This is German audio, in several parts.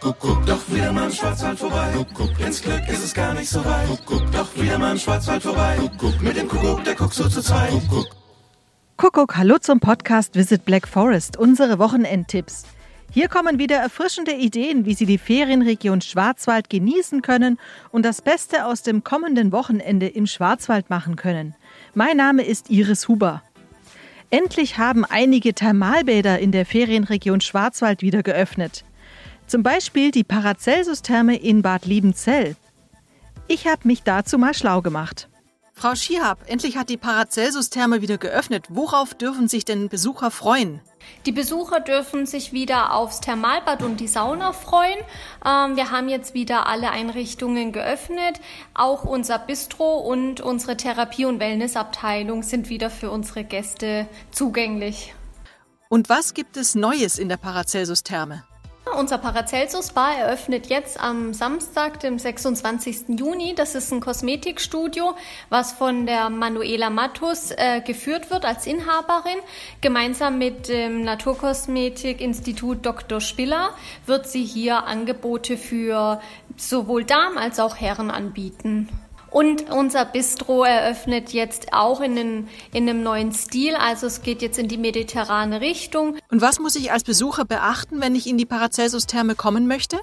Kuckuck, doch wieder mal im Schwarzwald vorbei. Kuckuck, ins Glück ist es gar nicht so weit. Kuckuck, doch wieder mal im Schwarzwald vorbei. Kuckuck, mit dem Kuckuck, der guckt so zu zweit. Kuckuck. Kuckuck, hallo zum Podcast Visit Black Forest, unsere Wochenendtipps. Hier kommen wieder erfrischende Ideen, wie Sie die Ferienregion Schwarzwald genießen können und das Beste aus dem kommenden Wochenende im Schwarzwald machen können. Mein Name ist Iris Huber. Endlich haben einige Thermalbäder in der Ferienregion Schwarzwald wieder geöffnet. Zum Beispiel die Paracelsus-Therme in Bad Liebenzell. Ich habe mich dazu mal schlau gemacht. Frau Schihab, endlich hat die Paracelsus-Therme wieder geöffnet. Worauf dürfen sich denn Besucher freuen? Die Besucher dürfen sich wieder aufs Thermalbad und die Sauna freuen. Ähm, wir haben jetzt wieder alle Einrichtungen geöffnet. Auch unser Bistro und unsere Therapie- und Wellnessabteilung sind wieder für unsere Gäste zugänglich. Und was gibt es Neues in der Paracelsus-Therme? Unser Paracelsus Bar eröffnet jetzt am Samstag, dem 26. Juni. Das ist ein Kosmetikstudio, was von der Manuela Mattus äh, geführt wird als Inhaberin. Gemeinsam mit dem Naturkosmetikinstitut Dr. Spiller wird sie hier Angebote für sowohl Damen als auch Herren anbieten. Und unser Bistro eröffnet jetzt auch in, den, in einem neuen Stil. Also es geht jetzt in die mediterrane Richtung. Und was muss ich als Besucher beachten, wenn ich in die Paracelsus-Therme kommen möchte?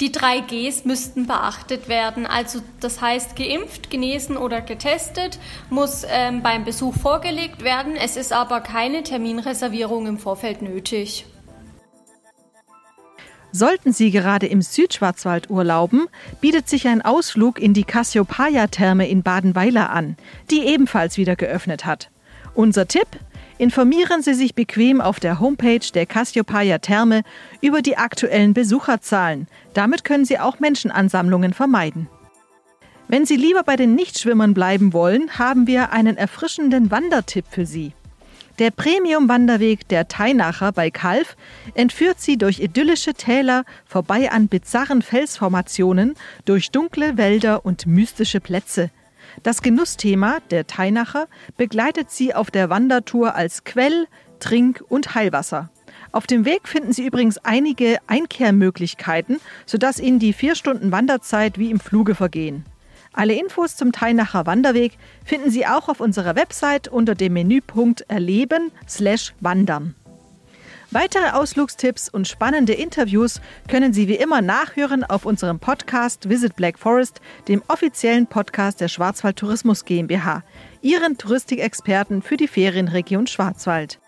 Die drei Gs müssten beachtet werden. Also das heißt, geimpft, genesen oder getestet muss ähm, beim Besuch vorgelegt werden. Es ist aber keine Terminreservierung im Vorfeld nötig. Sollten Sie gerade im Südschwarzwald urlauben, bietet sich ein Ausflug in die Cassiopeia-Therme in Badenweiler an, die ebenfalls wieder geöffnet hat. Unser Tipp? Informieren Sie sich bequem auf der Homepage der Cassiopeia Therme über die aktuellen Besucherzahlen. Damit können Sie auch Menschenansammlungen vermeiden. Wenn Sie lieber bei den Nichtschwimmern bleiben wollen, haben wir einen erfrischenden Wandertipp für Sie. Der Premium-Wanderweg der Teinacher bei Kalf entführt sie durch idyllische Täler, vorbei an bizarren Felsformationen, durch dunkle Wälder und mystische Plätze. Das Genussthema, der Teinacher, begleitet sie auf der Wandertour als Quell, Trink- und Heilwasser. Auf dem Weg finden Sie übrigens einige Einkehrmöglichkeiten, sodass Ihnen die vier Stunden Wanderzeit wie im Fluge vergehen. Alle Infos zum Teilnacher Wanderweg finden Sie auch auf unserer Website unter dem Menüpunkt Erleben slash Wandern. Weitere Ausflugstipps und spannende Interviews können Sie wie immer nachhören auf unserem Podcast Visit Black Forest, dem offiziellen Podcast der Schwarzwald Tourismus GmbH, Ihren Touristikexperten für die Ferienregion Schwarzwald.